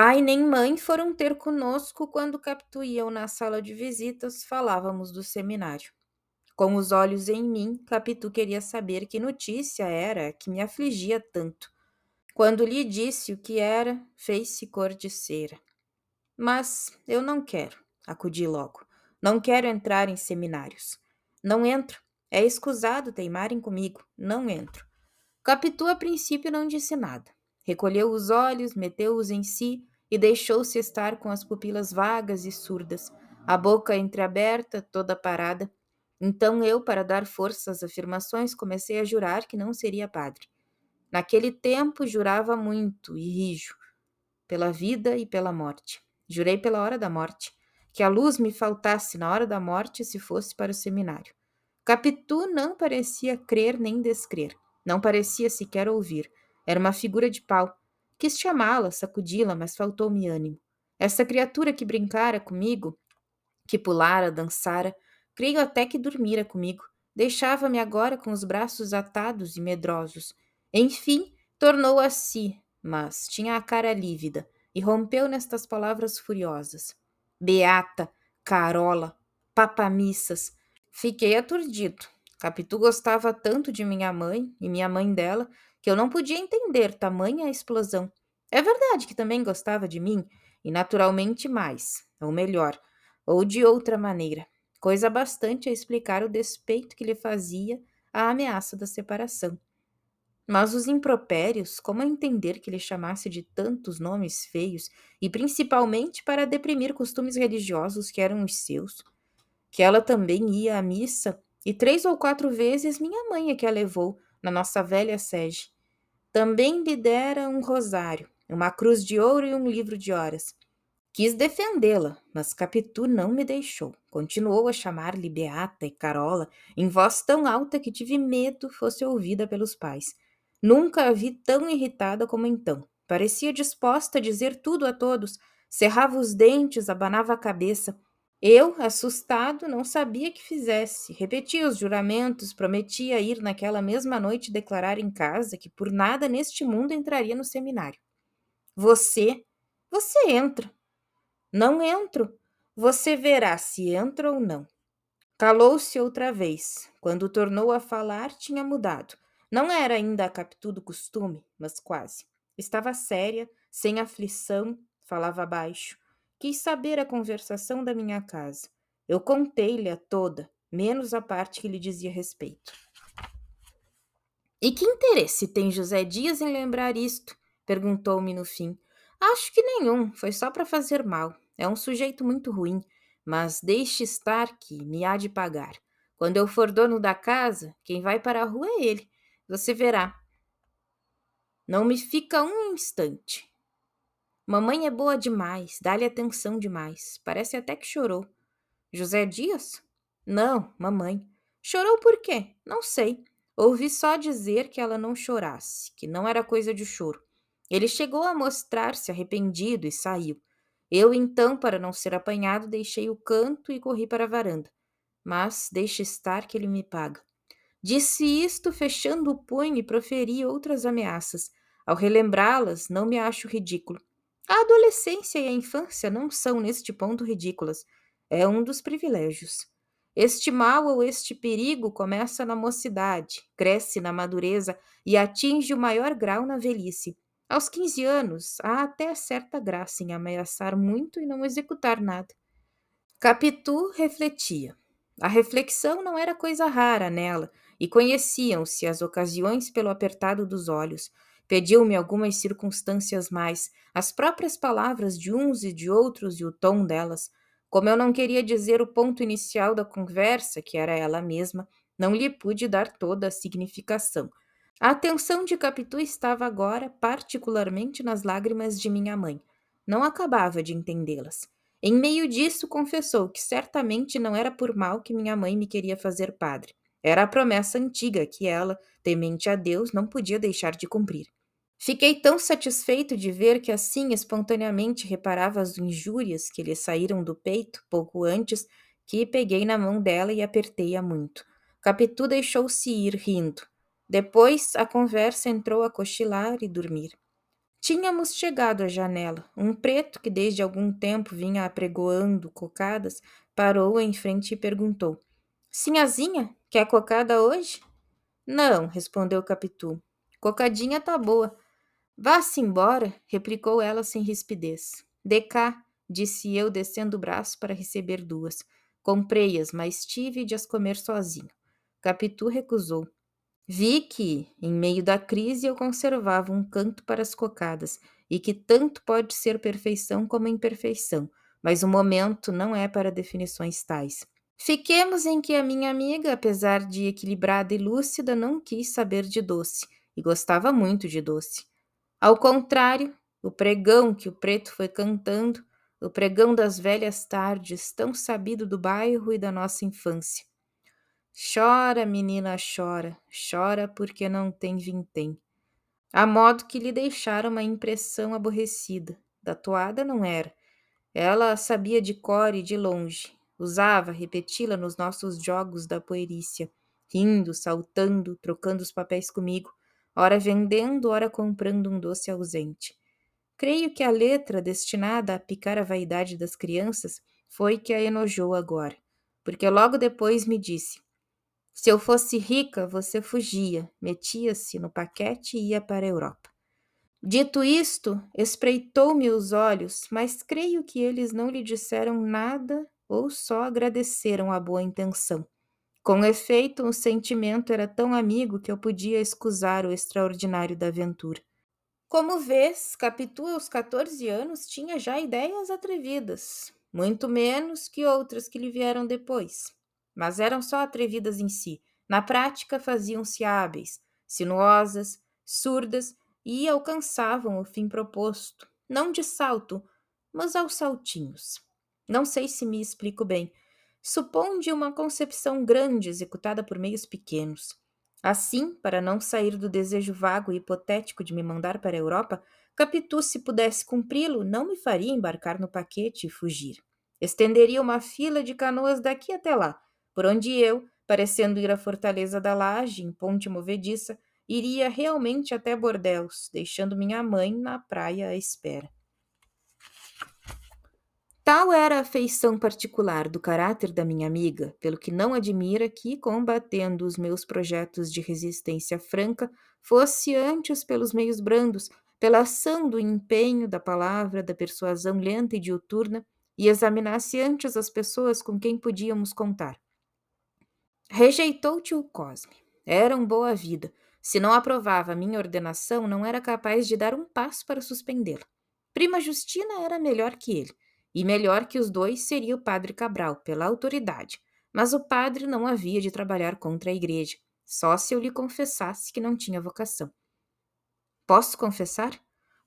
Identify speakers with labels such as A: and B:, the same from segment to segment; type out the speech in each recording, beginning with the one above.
A: Pai nem mãe foram ter conosco quando Capitu eu na sala de visitas falávamos do seminário. Com os olhos em mim, Capitu queria saber que notícia era que me afligia tanto. Quando lhe disse o que era, fez-se cor de cera. Mas eu não quero, acudi logo. Não quero entrar em seminários. Não entro. É escusado teimarem comigo. Não entro. Capitu a princípio não disse nada. Recolheu os olhos, meteu-os em si e deixou-se estar com as pupilas vagas e surdas, a boca entreaberta, toda parada. Então eu, para dar força às afirmações, comecei a jurar que não seria padre. Naquele tempo jurava muito e rijo, pela vida e pela morte. Jurei pela hora da morte, que a luz me faltasse na hora da morte se fosse para o seminário. Capitu não parecia crer nem descrer, não parecia sequer ouvir. Era uma figura de pau. Quis chamá-la, sacudi-la, mas faltou-me ânimo. Essa criatura que brincara comigo, que pulara, dançara, creio até que dormira comigo, deixava-me agora com os braços atados e medrosos. Enfim, tornou a si, mas tinha a cara lívida e rompeu nestas palavras furiosas: Beata, Carola, papamissas. Fiquei aturdido. Capitu gostava tanto de minha mãe e minha mãe dela que eu não podia entender tamanha explosão. É verdade que também gostava de mim, e naturalmente mais, ou melhor, ou de outra maneira, coisa bastante a explicar o despeito que lhe fazia a ameaça da separação. Mas os impropérios, como entender que lhe chamasse de tantos nomes feios, e principalmente para deprimir costumes religiosos que eram os seus? Que ela também ia à missa, e três ou quatro vezes minha mãe é que a levou, na nossa velha sege. Também lhe dera um rosário, uma cruz de ouro e um livro de horas. Quis defendê-la, mas Capitu não me deixou. Continuou a chamar-lhe Beata e Carola, em voz tão alta que tive medo fosse ouvida pelos pais. Nunca a vi tão irritada como então. Parecia disposta a dizer tudo a todos, cerrava os dentes, abanava a cabeça. Eu, assustado, não sabia que fizesse. Repetia os juramentos, prometia ir naquela mesma noite declarar em casa que por nada neste mundo entraria no seminário. Você, você entra. Não entro. Você verá se entra ou não. Calou-se outra vez. Quando tornou a falar, tinha mudado. Não era ainda a captu do costume, mas quase. Estava séria, sem aflição, falava baixo. Quis saber a conversação da minha casa. Eu contei-lhe a toda, menos a parte que lhe dizia respeito. E que interesse tem José Dias em lembrar isto? perguntou-me no fim. Acho que nenhum, foi só para fazer mal. É um sujeito muito ruim, mas deixe estar que me há de pagar. Quando eu for dono da casa, quem vai para a rua é ele. Você verá. Não me fica um instante. Mamãe é boa demais, dá-lhe atenção demais. Parece até que chorou. José Dias? Não, mamãe. Chorou por quê? Não sei. Ouvi só dizer que ela não chorasse, que não era coisa de choro. Ele chegou a mostrar-se arrependido e saiu. Eu, então, para não ser apanhado, deixei o canto e corri para a varanda. Mas deixe estar que ele me paga. Disse isto, fechando o punho e proferi outras ameaças. Ao relembrá-las, não me acho ridículo. A adolescência e a infância não são, neste ponto, ridículas. É um dos privilégios. Este mal ou este perigo começa na mocidade, cresce na madureza e atinge o maior grau na velhice. Aos 15 anos, há até certa graça em ameaçar muito e não executar nada. Capitu refletia. A reflexão não era coisa rara nela, e conheciam-se as ocasiões pelo apertado dos olhos, Pediu-me algumas circunstâncias mais, as próprias palavras de uns e de outros e o tom delas. Como eu não queria dizer o ponto inicial da conversa, que era ela mesma, não lhe pude dar toda a significação. A atenção de Capitu estava agora particularmente nas lágrimas de minha mãe. Não acabava de entendê-las. Em meio disso, confessou que certamente não era por mal que minha mãe me queria fazer padre. Era a promessa antiga que ela, temente a Deus, não podia deixar de cumprir. Fiquei tão satisfeito de ver que assim espontaneamente reparava as injúrias que lhe saíram do peito pouco antes que peguei na mão dela e apertei-a muito. Capitu deixou-se ir rindo. Depois a conversa entrou a cochilar e dormir. Tínhamos chegado à janela. Um preto, que desde algum tempo vinha apregoando cocadas, parou em frente e perguntou: Sinhazinha, quer cocada hoje? Não, respondeu Capitu. Cocadinha tá boa. Vá-se embora, replicou ela sem rispidez. De cá, disse eu, descendo o braço para receber duas. Comprei-as, mas tive de as comer sozinho. Capitu recusou. Vi que, em meio da crise, eu conservava um canto para as cocadas, e que tanto pode ser perfeição como imperfeição, mas o momento não é para definições tais. Fiquemos em que a minha amiga, apesar de equilibrada e lúcida, não quis saber de doce, e gostava muito de doce. Ao contrário, o pregão que o preto foi cantando, o pregão das velhas tardes, tão sabido do bairro e da nossa infância. Chora, menina, chora, chora porque não tem vintém. A modo que lhe deixara uma impressão aborrecida. Da toada não era. Ela sabia de cor e de longe, Usava repeti-la nos nossos jogos da poerícia, rindo, saltando, trocando os papéis comigo, ora vendendo, ora comprando um doce ausente. Creio que a letra destinada a picar a vaidade das crianças foi que a enojou agora, porque logo depois me disse: Se eu fosse rica, você fugia, metia-se no paquete e ia para a Europa. Dito isto, espreitou-me os olhos, mas creio que eles não lhe disseram nada ou só agradeceram a boa intenção. Com efeito, o sentimento era tão amigo que eu podia escusar o extraordinário da aventura. Como vês, Capitu aos 14 anos tinha já ideias atrevidas, muito menos que outras que lhe vieram depois. Mas eram só atrevidas em si. Na prática, faziam-se hábeis, sinuosas, surdas e alcançavam o fim proposto, não de salto, mas aos saltinhos. Não sei se me explico bem. Suponde uma concepção grande executada por meios pequenos. Assim, para não sair do desejo vago e hipotético de me mandar para a Europa, Capitu, se pudesse cumpri-lo, não me faria embarcar no paquete e fugir. Estenderia uma fila de canoas daqui até lá, por onde eu, parecendo ir à Fortaleza da Laje, em ponte movediça, iria realmente até Bordeus, deixando minha mãe na praia à espera. Tal era a feição particular do caráter da minha amiga, pelo que não admira que, combatendo os meus projetos de resistência franca, fosse antes pelos meios brandos, pela ação do empenho, da palavra, da persuasão lenta e diuturna, e examinasse antes as pessoas com quem podíamos contar. Rejeitou tio Cosme. Era um boa vida. Se não aprovava a minha ordenação, não era capaz de dar um passo para suspendê-la. Prima Justina era melhor que ele e melhor que os dois seria o padre Cabral, pela autoridade. Mas o padre não havia de trabalhar contra a igreja, só se eu lhe confessasse que não tinha vocação. Posso confessar?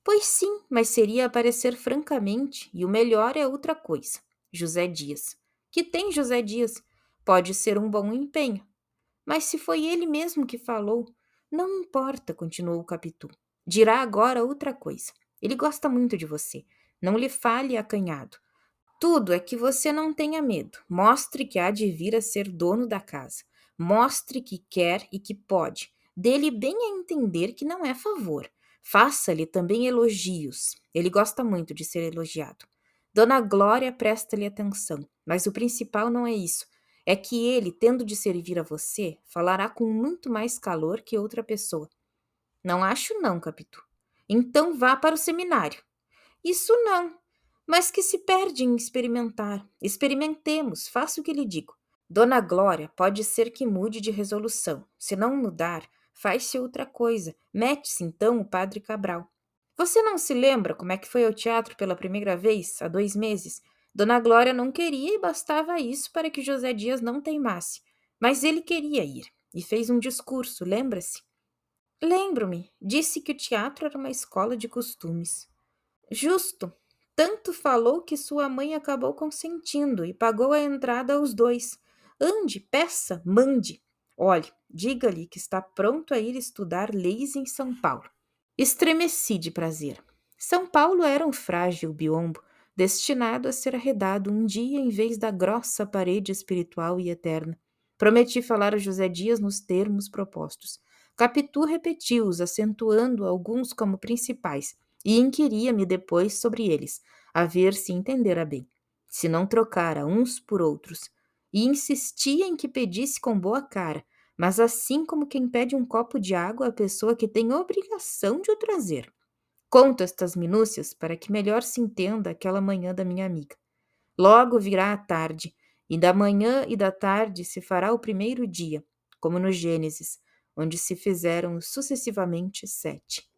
A: Pois sim, mas seria aparecer francamente, e o melhor é outra coisa. José Dias. Que tem José Dias? Pode ser um bom empenho. Mas se foi ele mesmo que falou, não importa, continuou o Capitu. Dirá agora outra coisa. Ele gosta muito de você. Não lhe fale acanhado. Tudo é que você não tenha medo. Mostre que há de vir a ser dono da casa. Mostre que quer e que pode. Dê-lhe bem a entender que não é favor. Faça-lhe também elogios. Ele gosta muito de ser elogiado. Dona Glória presta-lhe atenção, mas o principal não é isso. É que ele, tendo de servir a você, falará com muito mais calor que outra pessoa. Não acho, não, Capitu. Então vá para o seminário. Isso não, mas que se perde em experimentar. Experimentemos, faça o que lhe digo. Dona Glória pode ser que mude de resolução. Se não mudar, faz-se outra coisa. Mete-se então o padre Cabral. Você não se lembra como é que foi ao teatro pela primeira vez, há dois meses? Dona Glória não queria e bastava isso para que José Dias não teimasse. Mas ele queria ir e fez um discurso, lembra-se? Lembro-me. Disse que o teatro era uma escola de costumes. Justo. Tanto falou que sua mãe acabou consentindo e pagou a entrada aos dois. Ande, peça, mande. Olhe, diga-lhe que está pronto a ir estudar leis em São Paulo. Estremeci de prazer. São Paulo era um frágil biombo, destinado a ser arredado um dia em vez da grossa parede espiritual e eterna. Prometi falar a José Dias nos termos propostos. Capitu repetiu-os, acentuando alguns como principais, e inquiria-me depois sobre eles, a ver se entendera bem, se não trocara uns por outros, e insistia em que pedisse com boa cara, mas assim como quem pede um copo de água à pessoa que tem obrigação de o trazer. Conto estas minúcias para que melhor se entenda aquela manhã da minha amiga. Logo virá a tarde, e da manhã e da tarde se fará o primeiro dia, como no Gênesis, onde se fizeram sucessivamente sete.